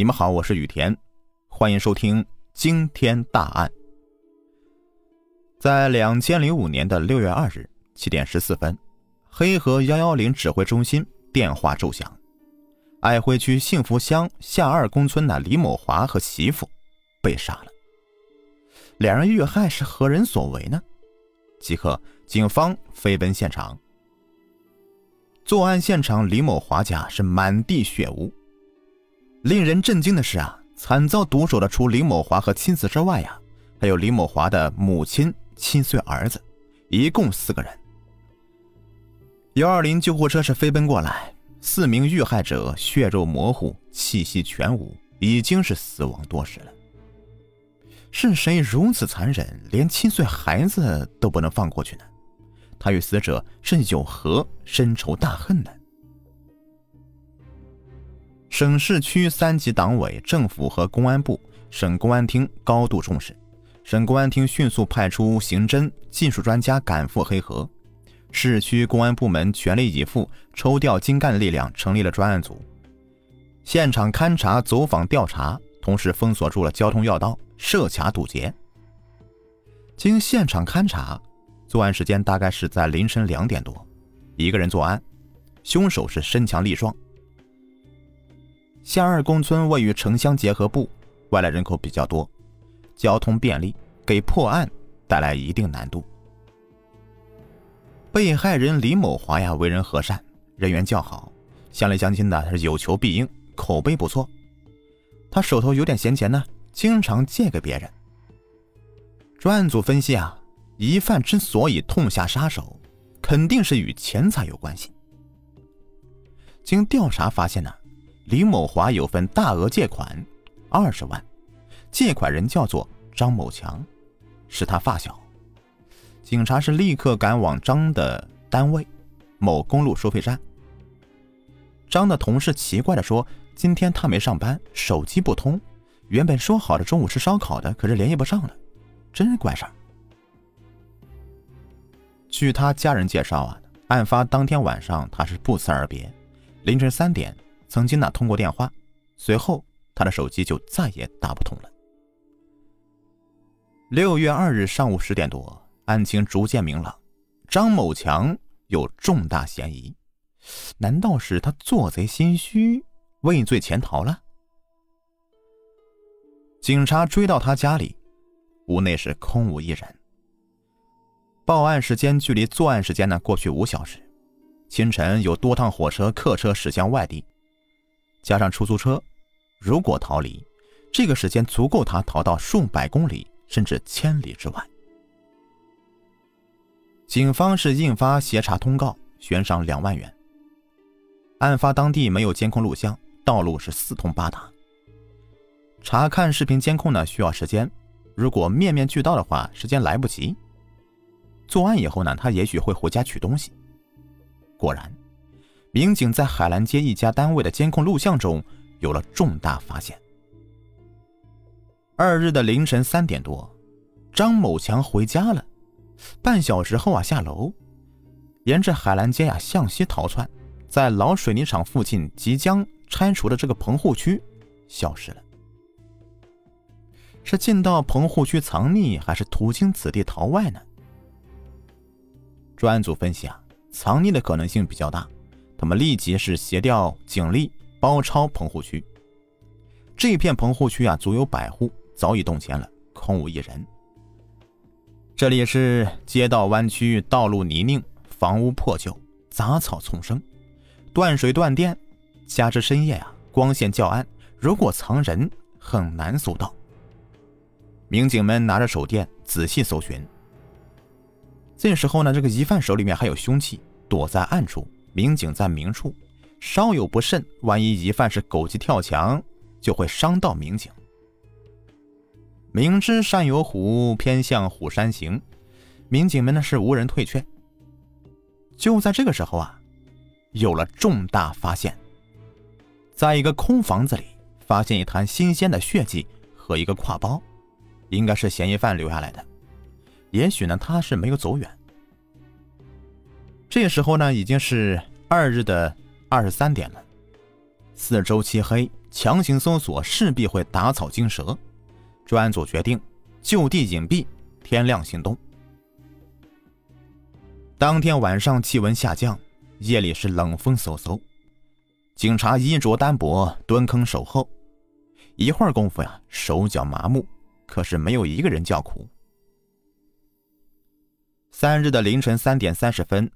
你们好，我是雨田，欢迎收听惊天大案。在两千零五年的六月二日七点十四分，黑河幺幺零指挥中心电话骤响，爱辉区幸福乡下二公村的李某华和媳妇被杀了。两人遇害是何人所为呢？即刻，警方飞奔现场。作案现场李某华家是满地血污。令人震惊的是啊，惨遭毒手的除李某华和妻子之外呀，还有李某华的母亲、七岁儿子，一共四个人。幺二零救护车是飞奔过来，四名遇害者血肉模糊，气息全无，已经是死亡多时了。是谁如此残忍，连七岁孩子都不能放过去呢？他与死者是有何深仇大恨呢？省市区三级党委、政府和公安部、省公安厅高度重视，省公安厅迅速派出刑侦技术专家赶赴黑河，市区公安部门全力以赴，抽调精干力量，成立了专案组，现场勘查、走访调查，同时封锁住了交通要道，设卡堵截。经现场勘查，作案时间大概是在凌晨两点多，一个人作案，凶手是身强力壮。下二公村位于城乡结合部，外来人口比较多，交通便利，给破案带来一定难度。被害人李某华呀，为人和善，人缘较好，乡里乡亲的是有求必应，口碑不错。他手头有点闲钱呢，经常借给别人。专案组分析啊，疑犯之所以痛下杀手，肯定是与钱财有关系。经调查发现呢。李某华有份大额借款，二十万，借款人叫做张某强，是他发小。警察是立刻赶往张的单位，某公路收费站。张的同事奇怪的说：“今天他没上班，手机不通，原本说好的中午吃烧烤的，可是联系不上了，真是怪事儿。”据他家人介绍啊，案发当天晚上他是不辞而别，凌晨三点。曾经呢通过电话，随后他的手机就再也打不通了。六月二日上午十点多，案情逐渐明朗，张某强有重大嫌疑，难道是他做贼心虚，畏罪潜逃了？警察追到他家里，屋内是空无一人。报案时间距离作案时间呢过去五小时，清晨有多趟火车、客车驶向外地。加上出租车，如果逃离，这个时间足够他逃到数百公里甚至千里之外。警方是印发协查通告，悬赏两万元。案发当地没有监控录像，道路是四通八达。查看视频监控呢需要时间，如果面面俱到的话，时间来不及。作案以后呢，他也许会回家取东西。果然。民警在海澜街一家单位的监控录像中有了重大发现。二日的凌晨三点多，张某强回家了，半小时后啊下楼，沿着海澜街呀向西逃窜，在老水泥厂附近即将拆除的这个棚户区消失了。是进到棚户区藏匿，还是途经此地逃外呢？专案组分析啊，藏匿的可能性比较大。他们立即是协调警力包抄棚户区。这片棚户区啊，足有百户，早已动迁了，空无一人。这里是街道弯曲，道路泥泞，房屋破旧，杂草丛生，断水断电，加之深夜啊，光线较暗，如果藏人很难搜到。民警们拿着手电仔细搜寻。这时候呢，这个疑犯手里面还有凶器，躲在暗处。民警在明处，稍有不慎，万一疑犯是狗急跳墙，就会伤到民警。明知山有虎，偏向虎山行，民警们呢是无人退却。就在这个时候啊，有了重大发现，在一个空房子里发现一滩新鲜的血迹和一个挎包，应该是嫌疑犯留下来的。也许呢，他是没有走远。这时候呢，已经是二日的二十三点了，四周漆黑，强行搜索势必会打草惊蛇。专案组决定就地隐蔽，天亮行动。当天晚上气温下降，夜里是冷风嗖嗖，警察衣着单薄，蹲坑守候。一会儿功夫呀，手脚麻木，可是没有一个人叫苦。三日的凌晨三点三十分，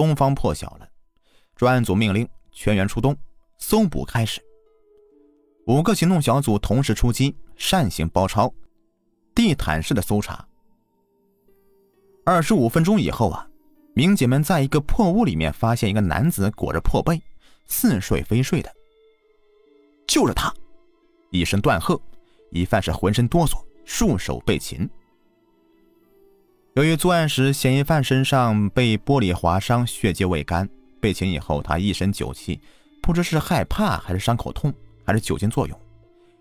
东方破晓了，专案组命令全员出动，搜捕开始。五个行动小组同时出击，扇形包抄，地毯式的搜查。二十五分钟以后啊，民警们在一个破屋里面发现一个男子裹着破被，似睡非睡的。就是他！一声断喝，疑犯是浑身哆嗦，束手被擒。由于作案时嫌疑犯身上被玻璃划伤，血迹未干，被擒以后他一身酒气，不知是害怕还是伤口痛。还是酒精作用，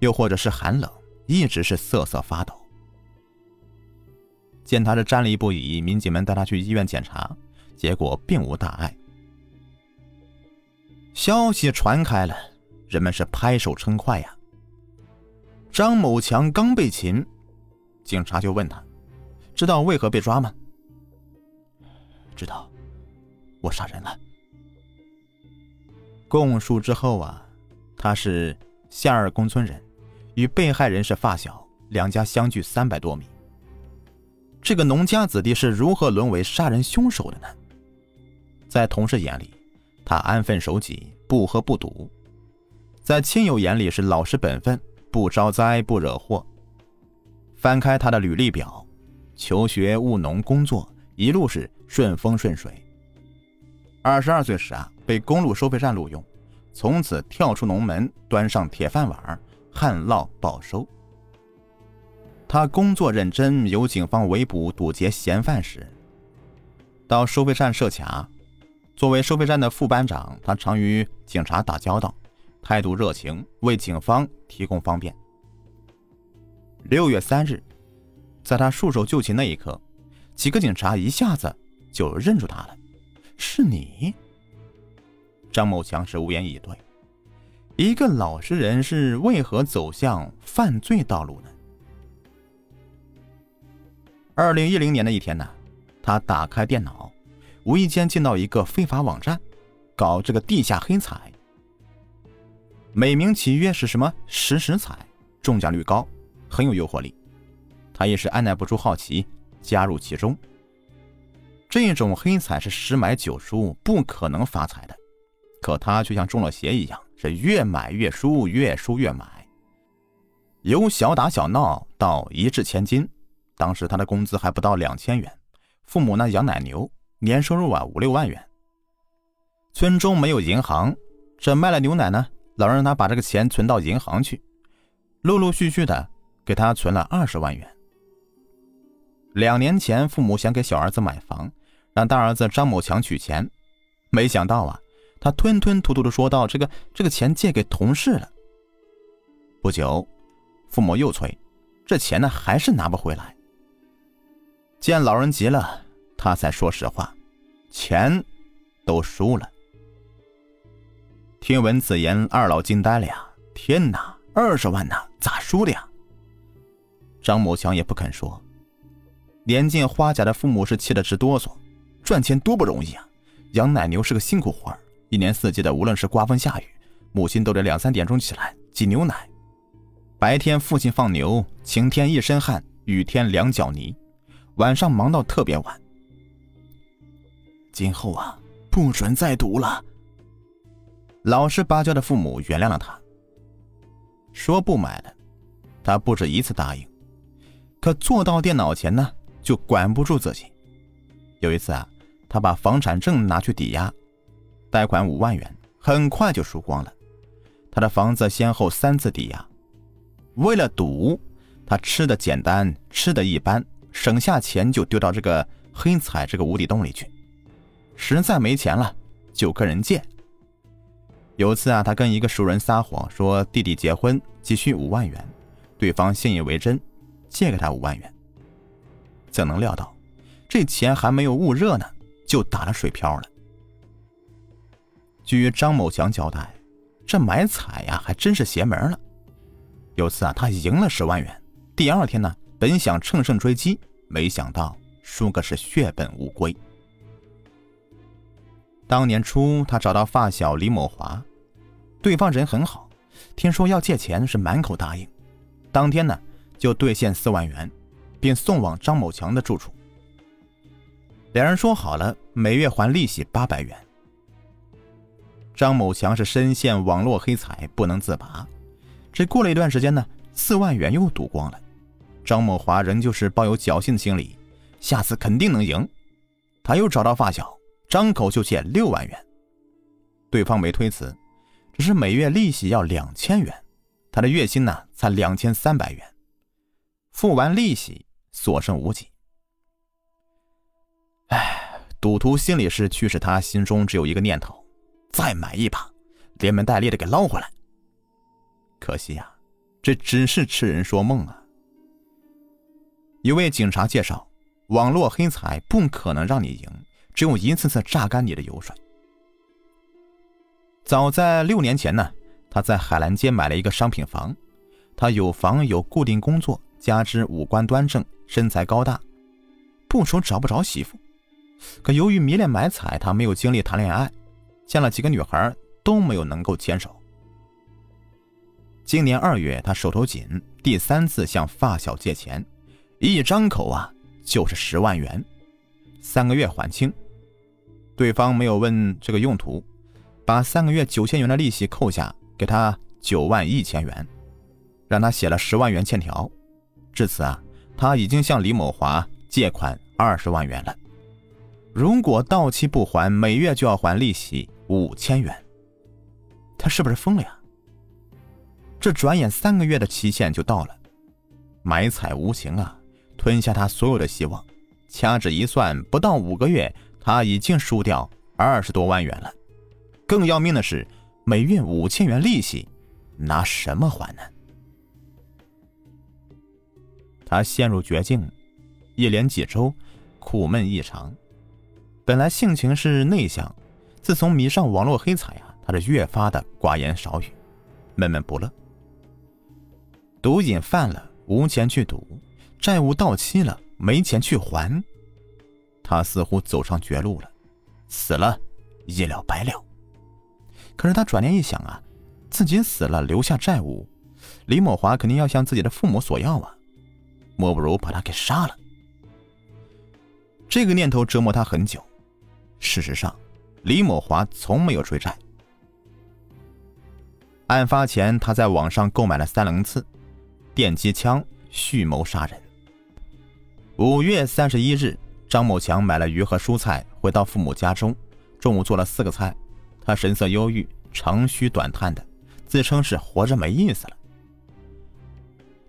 又或者是寒冷，一直是瑟瑟发抖。见他这站立不已，民警们带他去医院检查，结果并无大碍。消息传开了，人们是拍手称快呀。张某强刚被擒，警察就问他：“知道为何被抓吗？”“知道，我杀人了。”供述之后啊。他是夏二公村人，与被害人是发小，两家相距三百多米。这个农家子弟是如何沦为杀人凶手的呢？在同事眼里，他安分守己，不喝不赌；在亲友眼里是老实本分，不招灾不惹祸。翻开他的履历表，求学务农工作一路是顺风顺水。二十二岁时啊，被公路收费站录用。从此跳出农门，端上铁饭碗，旱涝保收。他工作认真，有警方围捕堵截嫌犯时，到收费站设卡。作为收费站的副班长，他常与警察打交道，态度热情，为警方提供方便。六月三日，在他束手就擒那一刻，几个警察一下子就认出他了，是你。张某强是无言以对。一个老实人是为何走向犯罪道路呢？二零一零年的一天呢，他打开电脑，无意间进到一个非法网站，搞这个地下黑彩，美名其曰是什么实时彩，中奖率高，很有诱惑力。他也是按耐不住好奇，加入其中。这种黑彩是十买九输，不可能发财的。可他却像中了邪一样，是越买越输，越输越买。由小打小闹到一掷千金，当时他的工资还不到两千元，父母呢养奶牛，年收入啊五六万元。村中没有银行，这卖了牛奶呢，老让他把这个钱存到银行去，陆陆续续的给他存了二十万元。两年前，父母想给小儿子买房，让大儿子张某强取钱，没想到啊。他吞吞吐吐的说道：“这个这个钱借给同事了。”不久，父母又催，这钱呢还是拿不回来。见老人急了，他才说实话：“钱都输了。”听闻此言，二老惊呆了呀！天哪，二十万呐，咋输的呀？张某强也不肯说。年近花甲的父母是气得直哆嗦，赚钱多不容易啊！养奶牛是个辛苦活儿。一年四季的，无论是刮风下雨，母亲都得两三点钟起来挤牛奶。白天父亲放牛，晴天一身汗，雨天两脚泥，晚上忙到特别晚。今后啊，不准再赌了。老实巴交的父母原谅了他，说不买了，他不止一次答应，可坐到电脑前呢，就管不住自己。有一次啊，他把房产证拿去抵押。贷款五万元，很快就输光了。他的房子先后三次抵押，为了赌，他吃的简单，吃的一般，省下钱就丢到这个黑彩这个无底洞里去。实在没钱了，就跟人借。有次啊，他跟一个熟人撒谎，说弟弟结婚急需五万元，对方信以为真，借给他五万元。怎能料到，这钱还没有焐热呢，就打了水漂了。据张某强交代，这买彩呀，还真是邪门了。有次啊，他赢了十万元，第二天呢，本想乘胜追击，没想到输个是血本无归。当年初，他找到发小李某华，对方人很好，听说要借钱，是满口答应。当天呢，就兑现四万元，并送往张某强的住处。两人说好了，每月还利息八百元。张某强是深陷网络黑彩不能自拔，这过了一段时间呢，四万元又赌光了。张某华仍旧是抱有侥幸心理，下次肯定能赢。他又找到发小，张口就借六万元，对方没推辞，只是每月利息要两千元，他的月薪呢才两千三百元，付完利息所剩无几。唉，赌徒心里是驱使他心中只有一个念头。再买一把，连门带利的给捞回来。可惜呀，这只是痴人说梦啊！一位警察介绍，网络黑彩不可能让你赢，只有一次次榨干你的油水。早在六年前呢，他在海澜街买了一个商品房，他有房有固定工作，加之五官端正，身材高大，不愁找不着媳妇。可由于迷恋买彩，他没有精力谈恋爱。见了几个女孩都没有能够牵手。今年二月，他手头紧，第三次向发小借钱，一张口啊就是十万元，三个月还清。对方没有问这个用途，把三个月九千元的利息扣下，给他九万一千元，让他写了十万元欠条。至此啊，他已经向李某华借款二十万元了。如果到期不还，每月就要还利息。五千元，他是不是疯了呀？这转眼三个月的期限就到了，买彩无情啊，吞下他所有的希望。掐指一算，不到五个月，他已经输掉二十多万元了。更要命的是，每月五千元利息，拿什么还呢？他陷入绝境，一连几周，苦闷异常。本来性情是内向。自从迷上网络黑彩啊，他是越发的寡言少语，闷闷不乐。毒瘾犯了，无钱去赌；债务到期了，没钱去还。他似乎走上绝路了，死了，一了百了。可是他转念一想啊，自己死了留下债务，李某华肯定要向自己的父母索要啊，莫不如把他给杀了。这个念头折磨他很久。事实上。李某华从没有追债。案发前，他在网上购买了三棱刺、电击枪，蓄谋杀人。五月三十一日，张某强买了鱼和蔬菜，回到父母家中，中午做了四个菜。他神色忧郁，长吁短叹的，自称是活着没意思了。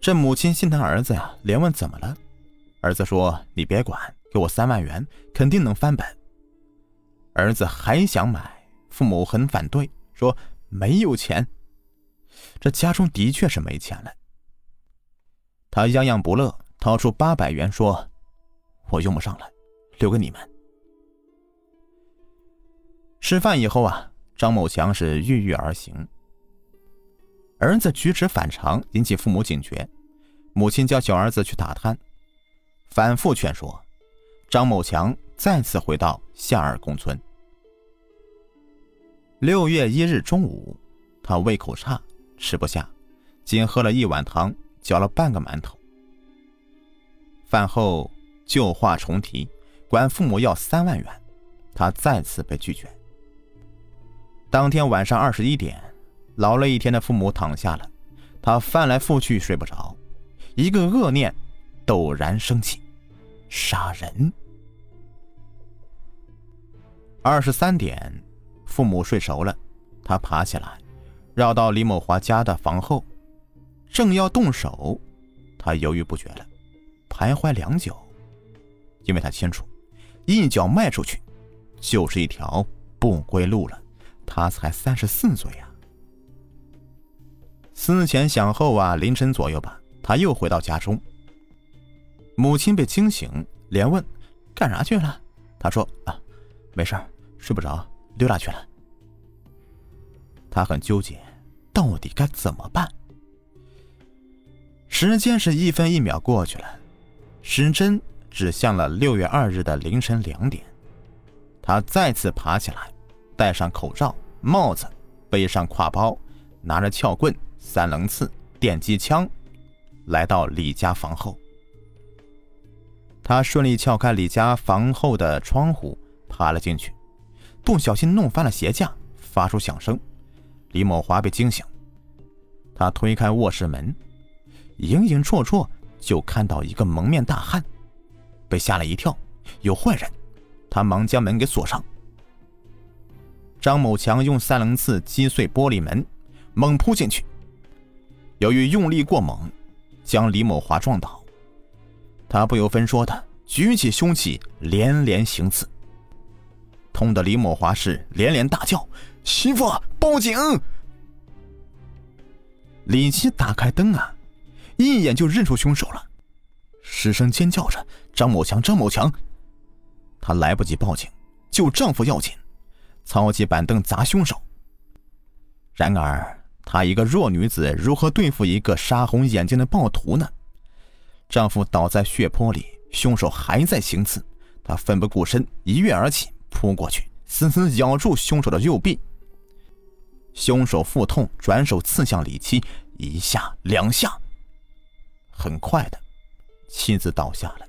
这母亲心疼儿子呀，连问怎么了。儿子说：“你别管，给我三万元，肯定能翻本。”儿子还想买，父母很反对，说没有钱。这家中的确是没钱了。他样样不乐，掏出八百元说：“我用不上了，留给你们。”吃饭以后啊，张某强是郁郁而行。儿子举止反常，引起父母警觉，母亲叫小儿子去打探，反复劝说。张某强再次回到夏尔公村。六月一日中午，他胃口差，吃不下，仅喝了一碗汤，嚼了半个馒头。饭后旧话重提，管父母要三万元，他再次被拒绝。当天晚上二十一点，劳累一天的父母躺下了，他翻来覆去睡不着，一个恶念陡然升起：杀人。二十三点，父母睡熟了，他爬起来，绕到李某华家的房后，正要动手，他犹豫不决了，徘徊良久，因为他清楚，一脚迈出去，就是一条不归路了。他才三十四岁呀。思前想后啊，凌晨左右吧，他又回到家中，母亲被惊醒，连问：“干啥去了？”他说：“啊。”没事睡不着，溜达去了。他很纠结，到底该怎么办？时间是一分一秒过去了，时针指向了六月二日的凌晨两点。他再次爬起来，戴上口罩、帽子，背上挎包，拿着撬棍、三棱刺、电击枪，来到李家房后。他顺利撬开李家房后的窗户，爬了进去，不小心弄翻了鞋架，发出响声。李某华被惊醒，他推开卧室门，影影绰绰就看到一个蒙面大汉，被吓了一跳，有坏人。他忙将门给锁上。张某强用三棱刺击碎玻璃门，猛扑进去。由于用力过猛，将李某华撞倒。他不由分说的举起凶器，连连行刺。痛的李某华是连连大叫：“媳妇，报警！”李琦打开灯啊，一眼就认出凶手了，失声尖叫着：“张某强，张某强！”她来不及报警，救丈夫要紧，操起板凳砸凶手。然而，她一个弱女子如何对付一个杀红眼睛的暴徒呢？丈夫倒在血泊里，凶手还在行刺，她奋不顾身一跃而起，扑过去，死死咬住凶手的右臂。凶手腹痛，转手刺向李七，一下两下。很快的，妻子倒下了。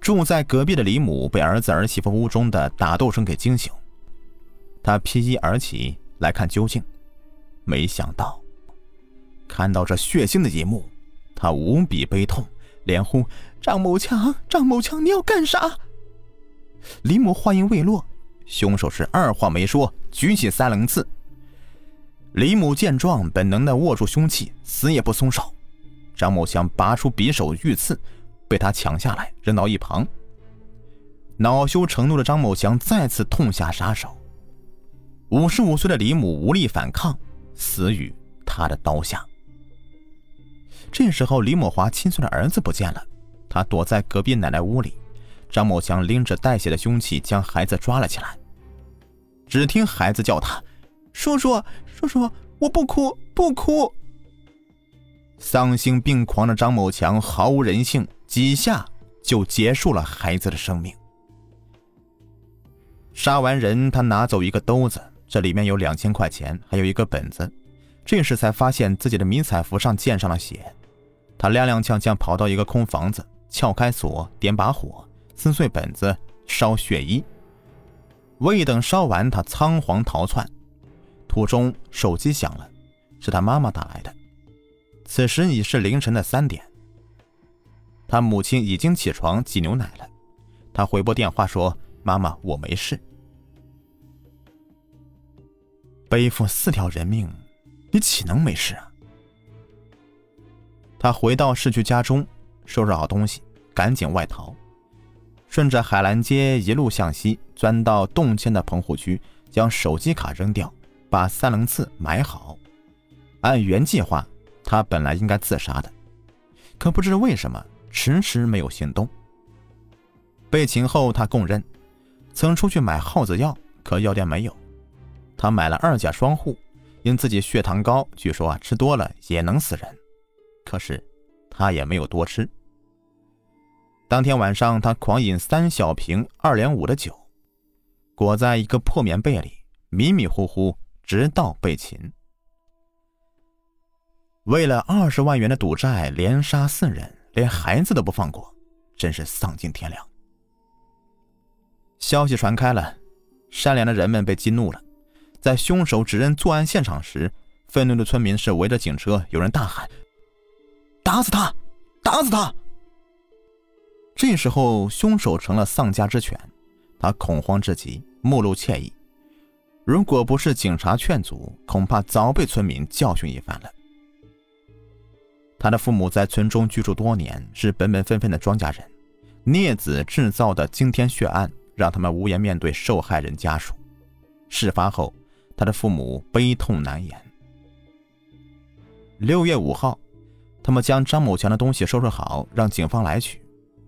住在隔壁的李母被儿子儿媳妇屋中的打斗声给惊醒，她披衣而起来看究竟，没想到看到这血腥的一幕，他无比悲痛，连呼：“张某强，张某强，你要干啥？”李母话音未落，凶手是二话没说，举起三棱刺。李母见状，本能的握住凶器，死也不松手。张某强拔出匕首欲刺。被他抢下来，扔到一旁。恼羞成怒的张某强再次痛下杀手。五十五岁的李母无力反抗，死于他的刀下。这时候，李某华亲孙的儿子不见了，他躲在隔壁奶奶屋里。张某强拎着带血的凶器，将孩子抓了起来。只听孩子叫他：“叔叔，叔叔，我不哭，不哭。”丧心病狂的张某强毫无人性。几下就结束了孩子的生命。杀完人，他拿走一个兜子，这里面有两千块钱，还有一个本子。这时才发现自己的迷彩服上溅上了血。他踉踉跄跄跑到一个空房子，撬开锁，点把火，撕碎本子，烧血衣。未等烧完，他仓皇逃窜。途中手机响了，是他妈妈打来的。此时已是凌晨的三点。他母亲已经起床挤牛奶了，他回拨电话说：“妈妈，我没事。”背负四条人命，你岂能没事啊？他回到市区家中，收拾好东西，赶紧外逃，顺着海澜街一路向西，钻到动迁的棚户区，将手机卡扔掉，把三棱刺埋好。按原计划，他本来应该自杀的，可不知为什么。迟迟没有行动。被擒后，他供认曾出去买耗子药，可药店没有。他买了二甲双胍，因自己血糖高，据说啊吃多了也能死人。可是他也没有多吃。当天晚上，他狂饮三小瓶二两五的酒，裹在一个破棉被里，迷迷糊糊，直到被擒。为了二十万元的赌债，连杀四人。连孩子都不放过，真是丧尽天良。消息传开了，善良的人们被激怒了。在凶手指认作案现场时，愤怒的村民是围着警车，有人大喊：“打死他，打死他！”这时候，凶手成了丧家之犬，他恐慌至极，目露歉意。如果不是警察劝阻，恐怕早被村民教训一番了。他的父母在村中居住多年，是本本分分的庄稼人。孽子制造的惊天血案，让他们无颜面对受害人家属。事发后，他的父母悲痛难言。六月五号，他们将张某强的东西收拾好，让警方来取。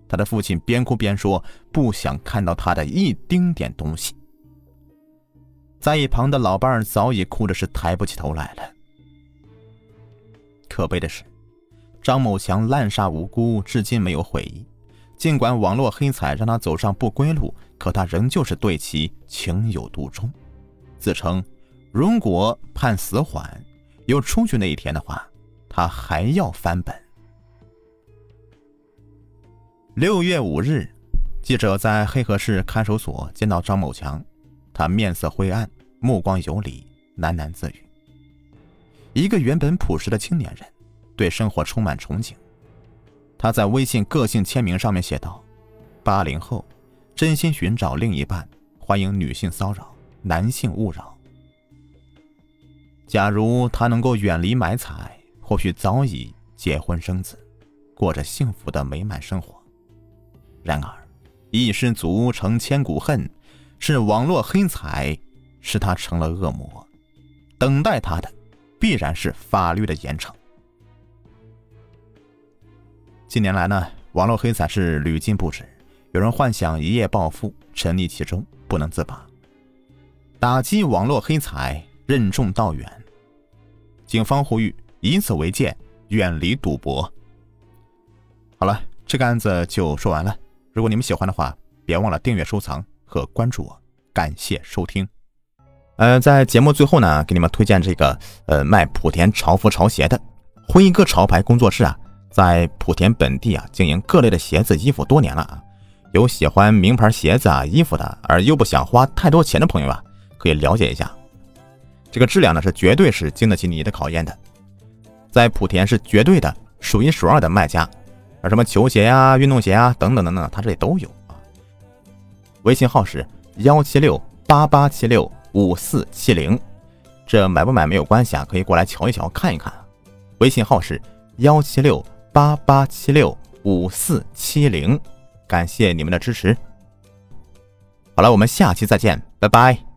他的父亲边哭边说：“不想看到他的一丁点东西。”在一旁的老伴早已哭的是抬不起头来了。可悲的是，张某强滥杀无辜，至今没有悔意。尽管网络黑彩让他走上不归路，可他仍旧是对其情有独钟，自称如果判死缓，有出去那一天的话，他还要翻本。六月五日，记者在黑河市看守所见到张某强。他面色灰暗，目光游离，喃喃自语：“一个原本朴实的青年人，对生活充满憧憬。”他在微信个性签名上面写道：“八零后，真心寻找另一半，欢迎女性骚扰，男性勿扰。”假如他能够远离买彩，或许早已结婚生子，过着幸福的美满生活。然而，一失足成千古恨。是网络黑彩，使他成了恶魔，等待他的必然是法律的严惩。近年来呢，网络黑彩是屡禁不止，有人幻想一夜暴富，沉溺其中不能自拔。打击网络黑彩，任重道远。警方呼吁以此为鉴，远离赌博。好了，这个案子就说完了。如果你们喜欢的话，别忘了订阅、收藏。和关注我，感谢收听。呃，在节目最后呢，给你们推荐这个呃卖莆田潮服潮鞋的辉哥潮牌工作室啊，在莆田本地啊经营各类的鞋子衣服多年了啊。有喜欢名牌鞋子啊衣服的，而又不想花太多钱的朋友啊，可以了解一下。这个质量呢是绝对是经得起你的考验的，在莆田是绝对的数一数二的卖家，而什么球鞋啊、运动鞋啊等等等等，他这里都有啊。微信号是幺七六八八七六五四七零，这买不买没有关系啊，可以过来瞧一瞧看一看。微信号是幺七六八八七六五四七零，感谢你们的支持。好了，我们下期再见，拜拜。